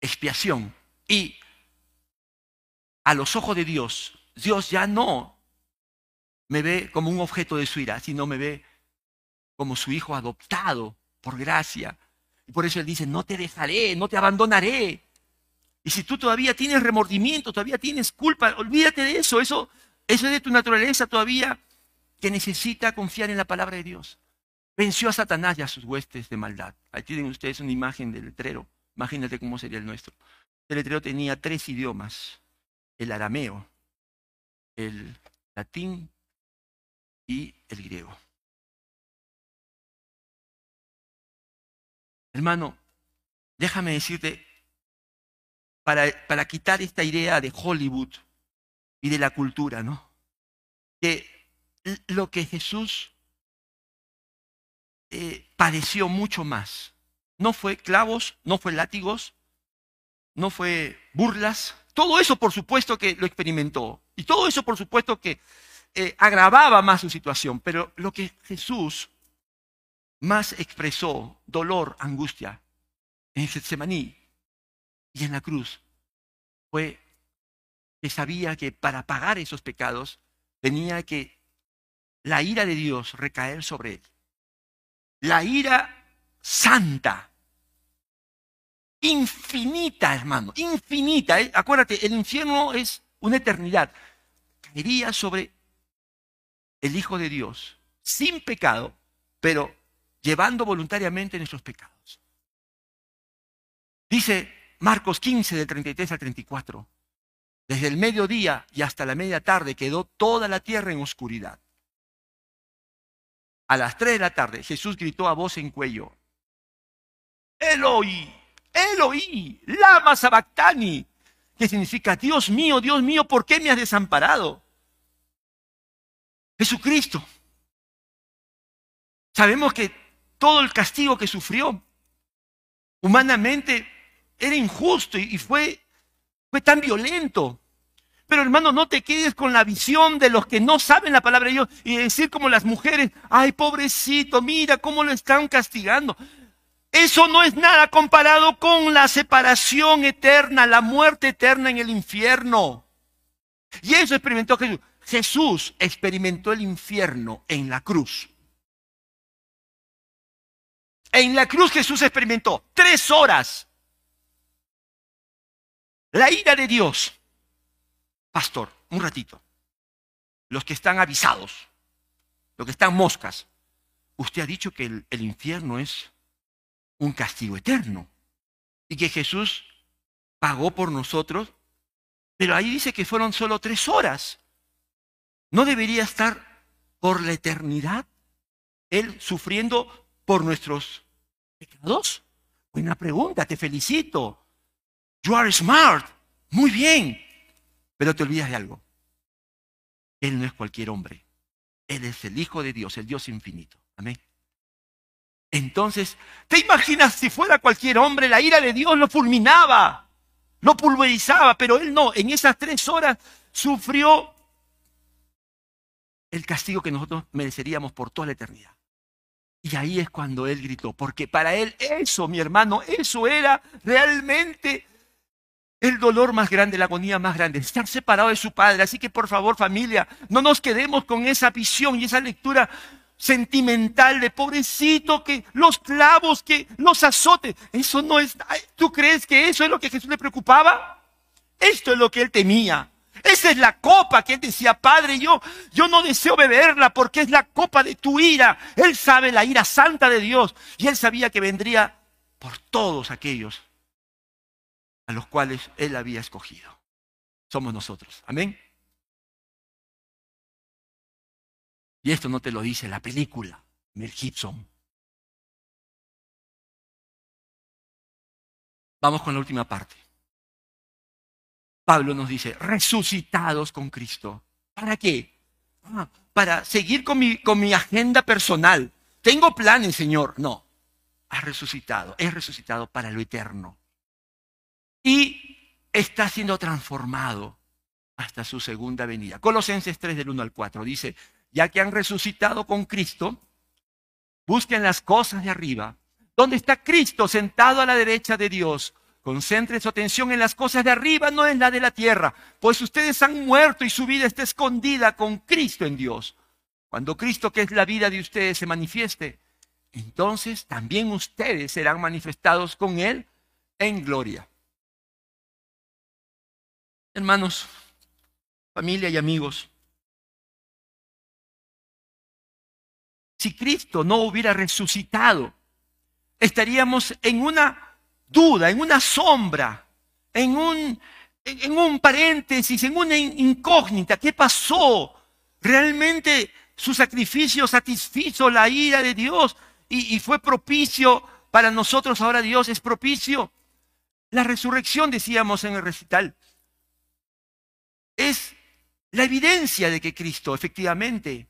expiación. Y a los ojos de Dios, Dios ya no me ve como un objeto de su ira, sino me ve como su hijo adoptado por gracia y por eso Él dice, no te dejaré, no te abandonaré. Y si tú todavía tienes remordimiento, todavía tienes culpa, olvídate de eso. Eso, eso es de tu naturaleza todavía que necesita confiar en la palabra de Dios. Venció a Satanás y a sus huestes de maldad. Ahí tienen ustedes una imagen del letrero. Imagínate cómo sería el nuestro. El letrero tenía tres idiomas. El arameo, el latín y el griego. Hermano, déjame decirte, para, para quitar esta idea de Hollywood y de la cultura, ¿no? Que lo que Jesús eh, padeció mucho más. No fue clavos, no fue látigos, no fue burlas. Todo eso, por supuesto, que lo experimentó. Y todo eso, por supuesto, que eh, agravaba más su situación. Pero lo que Jesús más expresó dolor, angustia en Getsemaní y en la cruz fue que sabía que para pagar esos pecados tenía que la ira de Dios recaer sobre él. La ira santa infinita, hermano, infinita. ¿eh? Acuérdate, el infierno es una eternidad. Caería sobre el Hijo de Dios, sin pecado, pero llevando voluntariamente nuestros pecados. Dice Marcos 15, del 33 al 34. Desde el mediodía y hasta la media tarde quedó toda la tierra en oscuridad. A las 3 de la tarde Jesús gritó a voz en cuello, Eloi, Eloi, lama sabactani, que significa, Dios mío, Dios mío, ¿por qué me has desamparado? Jesucristo. Sabemos que todo el castigo que sufrió humanamente era injusto y fue, fue tan violento. Pero hermano, no te quedes con la visión de los que no saben la palabra de Dios y decir como las mujeres, ay pobrecito, mira cómo lo están castigando. Eso no es nada comparado con la separación eterna, la muerte eterna en el infierno. Y eso experimentó Jesús. Jesús experimentó el infierno en la cruz. En la cruz Jesús experimentó tres horas la ira de Dios. Pastor, un ratito. Los que están avisados, los que están moscas. Usted ha dicho que el, el infierno es un castigo eterno y que Jesús pagó por nosotros, pero ahí dice que fueron solo tres horas. ¿No debería estar por la eternidad Él sufriendo por nuestros pecados? Buena pregunta, te felicito. You are smart. Muy bien. Pero te olvidas de algo. Él no es cualquier hombre. Él es el Hijo de Dios, el Dios infinito. Amén. Entonces, ¿te imaginas si fuera cualquier hombre? La ira de Dios lo fulminaba, lo pulverizaba, pero él no. En esas tres horas sufrió el castigo que nosotros mereceríamos por toda la eternidad. Y ahí es cuando él gritó, porque para él eso, mi hermano, eso era realmente el dolor más grande, la agonía más grande, estar separado de su padre. Así que por favor familia, no nos quedemos con esa visión y esa lectura sentimental de pobrecito que los clavos, que los azotes. Eso no es... ¿Tú crees que eso es lo que Jesús le preocupaba? Esto es lo que él temía. Esa es la copa que él decía, Padre, yo, yo no deseo beberla porque es la copa de tu ira. Él sabe la ira santa de Dios y él sabía que vendría por todos aquellos a los cuales Él había escogido. Somos nosotros. Amén. Y esto no te lo dice la película, Mel Gibson. Vamos con la última parte. Pablo nos dice, resucitados con Cristo. ¿Para qué? Ah, para seguir con mi, con mi agenda personal. Tengo planes, Señor. No, ha resucitado, es resucitado para lo eterno y está siendo transformado hasta su segunda venida. Colosenses 3 del 1 al 4 dice, ya que han resucitado con Cristo, busquen las cosas de arriba, donde está Cristo sentado a la derecha de Dios. Concentren su atención en las cosas de arriba, no en la de la tierra, pues ustedes han muerto y su vida está escondida con Cristo en Dios. Cuando Cristo, que es la vida de ustedes, se manifieste, entonces también ustedes serán manifestados con Él en gloria. Hermanos, familia y amigos, si Cristo no hubiera resucitado, estaríamos en una duda, en una sombra, en un, en un paréntesis, en una incógnita. ¿Qué pasó? ¿Realmente su sacrificio satisfizo la ira de Dios y, y fue propicio para nosotros? Ahora Dios es propicio. La resurrección, decíamos en el recital, es la evidencia de que Cristo efectivamente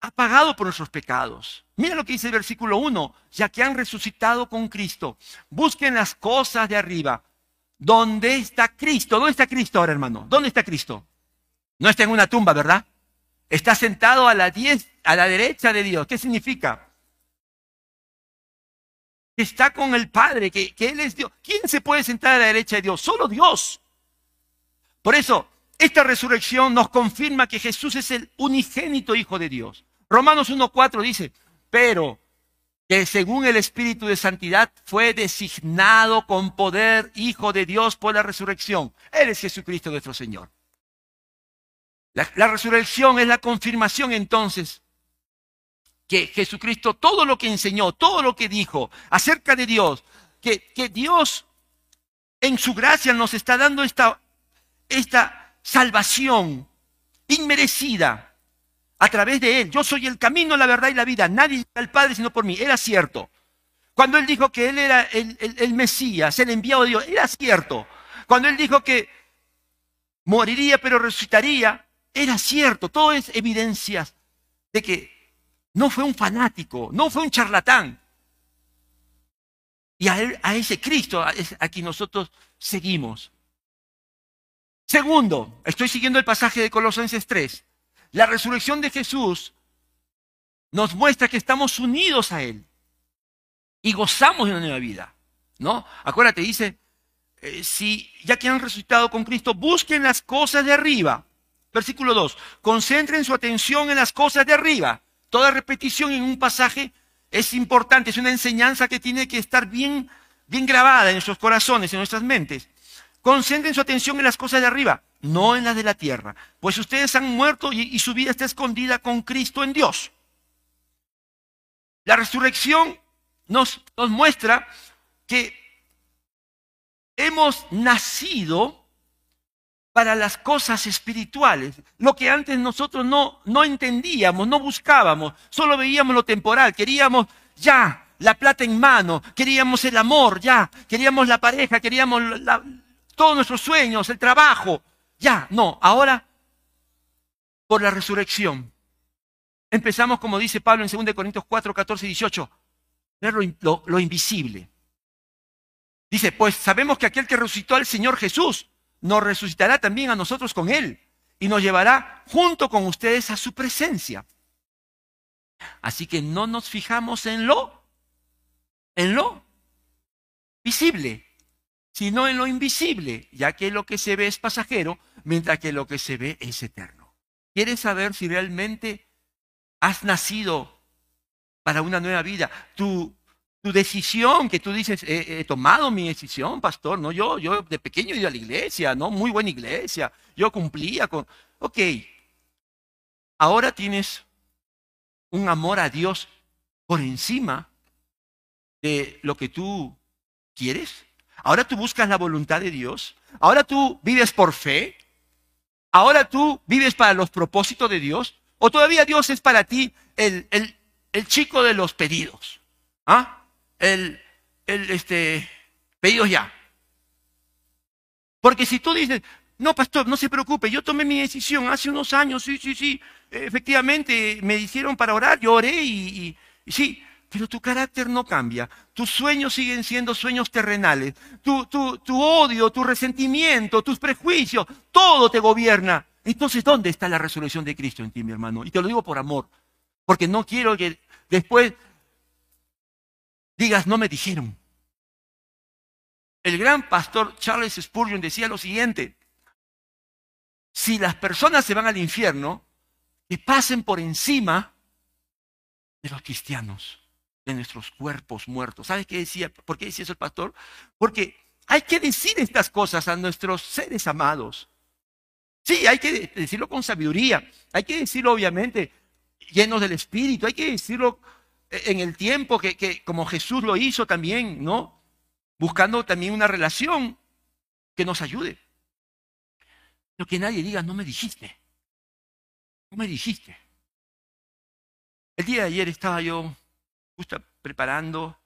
ha pagado por nuestros pecados. Mira lo que dice el versículo 1, ya que han resucitado con Cristo, busquen las cosas de arriba. ¿Dónde está Cristo? ¿Dónde está Cristo ahora, hermano? ¿Dónde está Cristo? No está en una tumba, ¿verdad? Está sentado a la, diez, a la derecha de Dios. ¿Qué significa? Está con el Padre, que, que Él es Dios. ¿Quién se puede sentar a la derecha de Dios? Solo Dios. Por eso, esta resurrección nos confirma que Jesús es el unigénito Hijo de Dios. Romanos 1.4 dice, pero que según el Espíritu de Santidad fue designado con poder Hijo de Dios por la resurrección. Él es Jesucristo nuestro Señor. La, resurrección es la confirmación entonces que Jesucristo todo lo que enseñó, todo lo que dijo acerca de Dios, que, que Dios en su gracia nos está dando esta, esta salvación inmerecida a través de Él. Yo soy el camino, la verdad y la vida. Nadie llega al Padre sino por mí. Era cierto. Cuando Él dijo que Él era el, Mesías, el enviado de Dios, era cierto. Cuando Él dijo que moriría pero resucitaría, era cierto. Todo es evidencias de que no fue un fanático, no fue un charlatán. Y a ese Cristo a, a quien nosotros seguimos. Segundo, estoy siguiendo el pasaje de Colosenses 3. La resurrección de Jesús nos muestra que estamos unidos a Él y gozamos de una nueva vida. ¿No? Acuérdate, dice, eh, si ya que han resucitado con Cristo, busquen las cosas de arriba. Versículo 2, concentren su atención en las cosas de arriba. Toda repetición en un pasaje es importante, es una enseñanza que tiene que estar bien, bien grabada en nuestros corazones, en nuestras mentes. Concentren su atención en las cosas de arriba, no en las de la tierra, pues ustedes han muerto y, su vida está escondida con Cristo en Dios. La resurrección nos, nos muestra que hemos nacido para las cosas espirituales, lo que antes nosotros no, no entendíamos, no buscábamos, solo veíamos lo temporal, queríamos ya la plata en mano, queríamos el amor, ya, queríamos la pareja, queríamos la, todos nuestros sueños, el trabajo, ya, no, ahora por la resurrección. Empezamos, como dice Pablo en 2 Corintios 4, 14 y 18, ver lo, lo, lo invisible. Dice, pues sabemos que aquel que resucitó al Señor Jesús, nos resucitará también a nosotros con Él y nos llevará junto con ustedes a su presencia. Así que no nos fijamos en lo, en lo visible, sino en lo invisible, ya que lo que se ve es pasajero, mientras que lo que se ve es eterno. ¿Quieres saber si realmente has nacido para una nueva vida? Tu tu decisión, que tú dices, he, he, tomado mi decisión, pastor, no, yo, yo de pequeño iba a la iglesia, ¿no? Muy buena iglesia, yo cumplía con... Ok, ahora tienes un amor a Dios por encima de lo que tú quieres. Ahora tú buscas la voluntad de Dios. Ahora tú vives por fe. Ahora tú vives para los propósitos de Dios. O todavía Dios es para ti el, el, el chico de los pedidos. ¿Ah? el, el este, pedidos ya. Porque si tú dices, no, pastor, no se preocupe, yo tomé mi decisión hace unos años, sí, sí, sí, efectivamente me hicieron para orar, yo oré y, sí, pero tu carácter no cambia, tus sueños siguen siendo sueños terrenales, tu, tu, tu odio, tu resentimiento, tus prejuicios, todo te gobierna. Entonces, ¿dónde está la resurrección de Cristo en ti, mi hermano? Y te lo digo por amor, porque no quiero que después digas, no me dijeron. El gran pastor Charles Spurgeon decía lo siguiente, si las personas se van al infierno, que pasen por encima de los cristianos, de nuestros cuerpos muertos. ¿Sabes qué decía? ¿Por qué decía eso el pastor? Porque hay que decir estas cosas a nuestros seres amados. Sí, hay que decirlo con sabiduría, hay que decirlo obviamente llenos del Espíritu, hay que decirlo en el tiempo que, que, como Jesús lo hizo también, ¿no? Buscando también una relación que nos ayude. Pero que nadie diga, no me dijiste. No me dijiste. El día de ayer estaba yo justo preparando,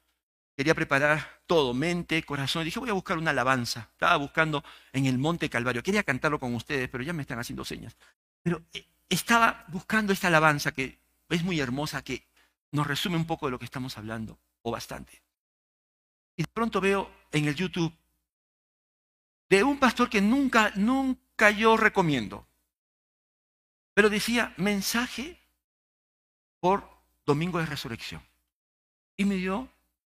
quería preparar todo, mente, corazón. Dije, voy a buscar una alabanza. Estaba buscando en el Monte Calvario. Quería cantarlo con ustedes, pero ya me están haciendo señas. Pero eh, estaba buscando esta alabanza que es muy hermosa, que nos resume un poco de lo que estamos hablando, o bastante. Y de pronto veo en el YouTube de un pastor que nunca, nunca yo recomiendo, pero decía mensaje por Domingo de Resurrección. Y me dio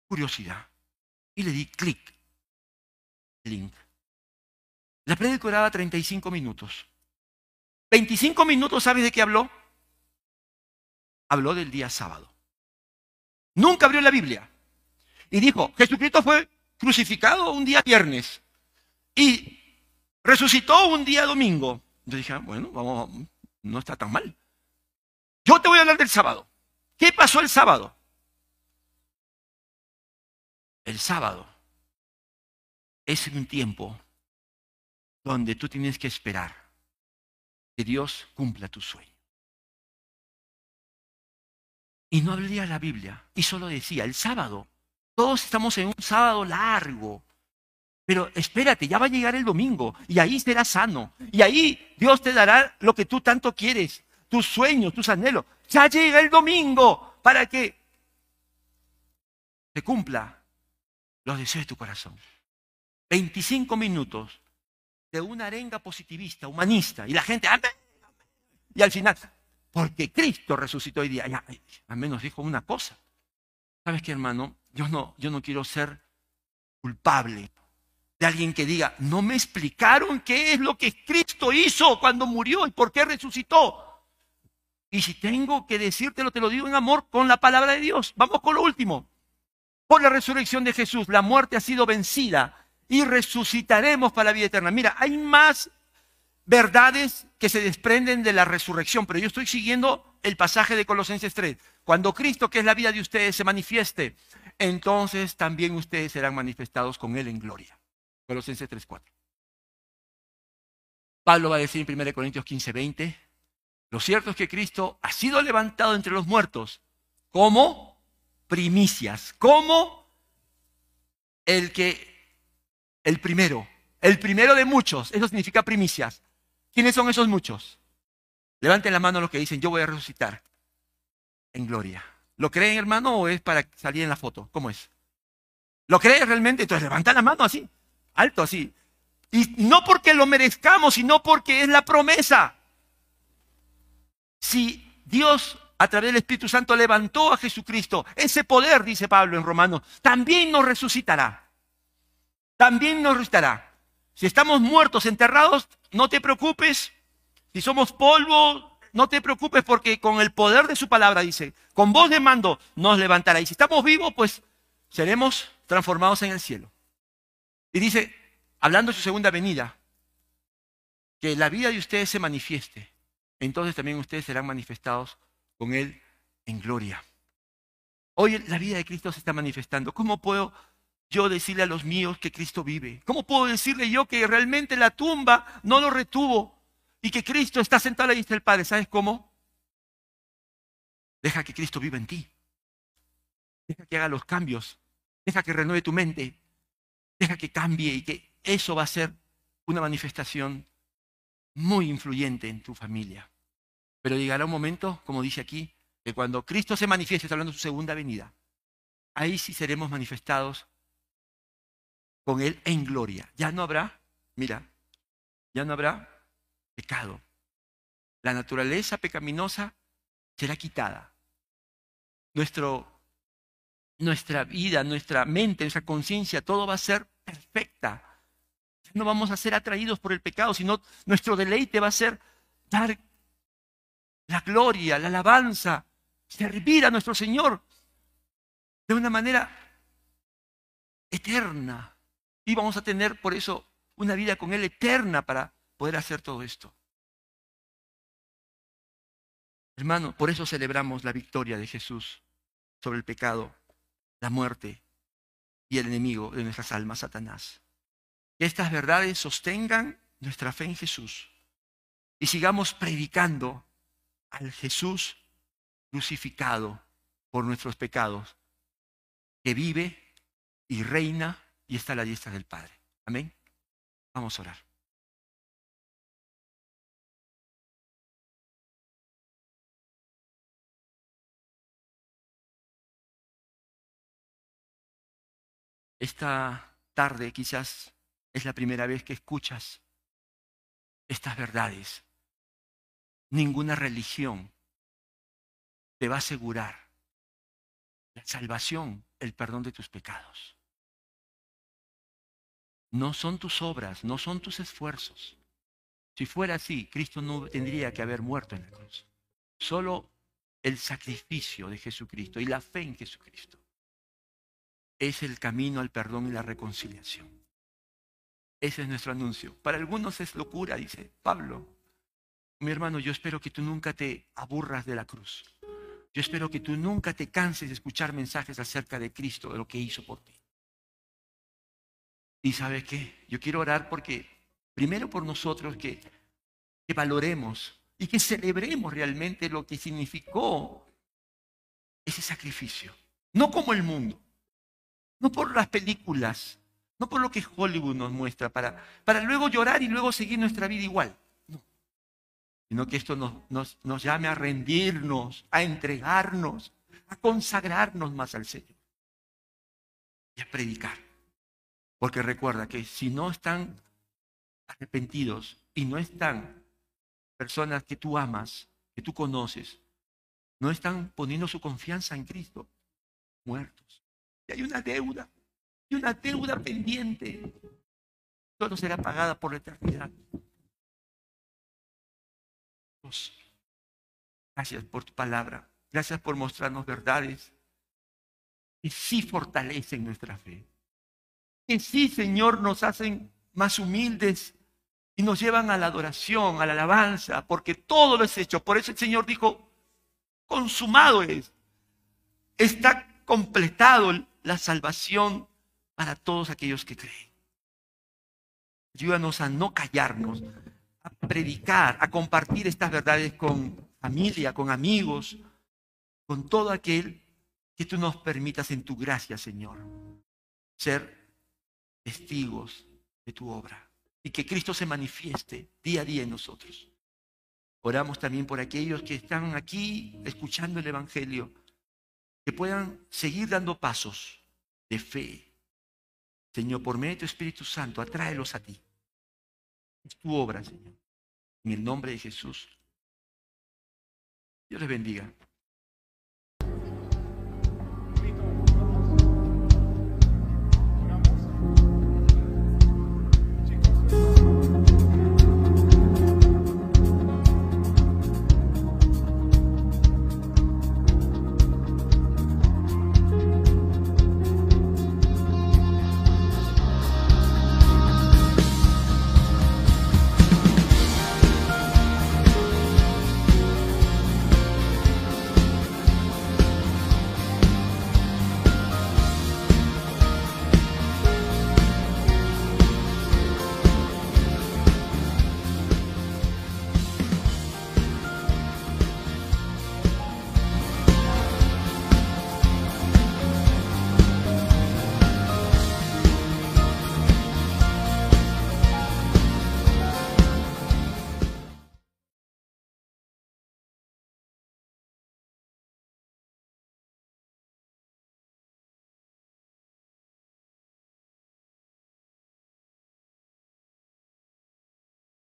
curiosidad. Y le di clic. Link. La prédica duraba 35 minutos. 25 minutos, ¿sabes de qué habló? Habló del día sábado. Nunca abrió la Biblia. Y dijo, Jesucristo fue crucificado un día viernes y resucitó un día domingo. Yo dije, ah, bueno, vamos, no está tan mal. Yo te voy a hablar del sábado. ¿Qué pasó el sábado? El sábado es un tiempo donde tú tienes que esperar que Dios cumpla tu sueño. Y no abría la Biblia y solo decía, el sábado, todos estamos en un sábado largo, pero espérate, ya va a llegar el domingo y ahí serás sano. Y ahí Dios te dará lo que tú tanto quieres, tus sueños, tus anhelos. Ya llega el domingo para que se cumpla los deseos de tu corazón. 25 minutos de una arenga positivista, humanista, y la gente, amén, y al final, porque Cristo resucitó hoy día, ya, al menos dijo una cosa. ¿Sabes qué, hermano? Yo no, yo no quiero ser culpable de alguien que diga, no me explicaron qué es lo que Cristo hizo cuando murió y por qué resucitó. Y si tengo que decírtelo, te lo digo en amor con la palabra de Dios. Vamos con lo último. Por la resurrección de Jesús, la muerte ha sido vencida y resucitaremos para la vida eterna. Mira, hay más verdades que se desprenden de la resurrección, pero yo estoy siguiendo el pasaje de Colosenses 3. Cuando Cristo, que es la vida de ustedes, se manifieste, entonces también ustedes serán manifestados con Él en gloria. Colosenses 3.4. Pablo va a decir en 1 Corintios 15.20, lo cierto es que Cristo ha sido levantado entre los muertos como primicias, como el que, el primero, el primero de muchos, eso significa primicias. ¿Quiénes son esos muchos? Levanten la mano los que dicen, yo voy a resucitar en gloria. ¿Lo creen, hermano, o es para salir en la foto? ¿Cómo es? ¿Lo creen realmente? Entonces levanta la mano así alto así. Y no porque lo merezcamos, sino porque es la promesa. Si Dios a través del Espíritu Santo levantó a Jesucristo, ese poder, dice Pablo en Romanos, también nos resucitará. También nos resucitará. Si estamos muertos, enterrados, no te preocupes. Si somos polvo, no te preocupes porque con el poder de su palabra, dice, con voz de mando nos levantará. Y si estamos vivos, pues seremos transformados en el cielo. Y dice, hablando de su segunda venida, que la vida de ustedes se manifieste. Entonces también ustedes serán manifestados con Él en gloria. Hoy la vida de Cristo se está manifestando. ¿Cómo puedo yo decirle a los míos que Cristo vive? ¿Cómo puedo decirle yo que realmente la tumba no lo retuvo y que Cristo está sentado ahí está el Padre? ¿Sabes cómo? Deja que Cristo viva en ti. Deja que haga los cambios. Deja que renueve tu mente. Deja que cambie y que eso va a ser una manifestación muy influyente en tu familia. Pero llegará un momento, como dice aquí, que cuando Cristo se manifieste, está hablando de su segunda venida, ahí sí seremos manifestados con Él en gloria. Ya no habrá, mira, ya no habrá pecado. La naturaleza pecaminosa será quitada. Nuestro nuestra vida, nuestra mente, nuestra conciencia, todo va a ser perfecta. No vamos a ser atraídos por el pecado, sino nuestro deleite va a ser dar la gloria, la alabanza, servir a nuestro Señor de una manera eterna. Y vamos a tener por eso una vida con Él eterna para poder hacer todo esto. Hermano, por eso celebramos la victoria de Jesús sobre el pecado la muerte y el enemigo de nuestras almas, Satanás. Que estas verdades sostengan nuestra fe en Jesús y sigamos predicando al Jesús crucificado por nuestros pecados, que vive y reina y está a la diestra del Padre. Amén. Vamos a orar. Esta tarde quizás es la primera vez que escuchas estas verdades. Ninguna religión te va a asegurar la salvación, el perdón de tus pecados. No son tus obras, no son tus esfuerzos. Si fuera así, Cristo no tendría que haber muerto en la cruz. Solo el sacrificio de Jesucristo y la fe en Jesucristo es el camino al perdón y la reconciliación. Ese es nuestro anuncio. Para algunos es locura, dice Pablo. Mi hermano, yo espero que tú nunca te aburras de la cruz. Yo espero que tú nunca te canses de escuchar mensajes acerca de Cristo, de lo que hizo por ti. Y sabes qué, yo quiero orar porque, primero por nosotros, que, que valoremos y que celebremos realmente lo que significó ese sacrificio. No como el mundo, no por las películas, no por lo que Hollywood nos muestra, para, para luego llorar y luego seguir nuestra vida igual. No. Sino que esto nos, nos, nos llame a rendirnos, a entregarnos, a consagrarnos más al Señor y a predicar. Porque recuerda que si no están arrepentidos y no están personas que tú amas, que tú conoces, no están poniendo su confianza en Cristo, muertos. Y hay una deuda, y una deuda pendiente. Solo será pagada por la eternidad. Gracias por tu palabra. Gracias por mostrarnos verdades que sí fortalecen nuestra fe. Que sí, Señor, nos hacen más humildes y nos llevan a la adoración, a la alabanza, porque todo lo es hecho. Por eso el Señor dijo, consumado es. Está completado la salvación para todos aquellos que creen. Ayúdanos a no callarnos, a predicar, a compartir estas verdades con familia, con amigos, con todo aquel que tú nos permitas en tu gracia, Señor, ser testigos de tu obra y que Cristo se manifieste día a día en nosotros. Oramos también por aquellos que están aquí escuchando el Evangelio, que puedan seguir dando pasos de fe. Señor, por medio de tu Espíritu Santo, atráelos a ti. Es tu obra, Señor. En el nombre de Jesús. Dios les bendiga.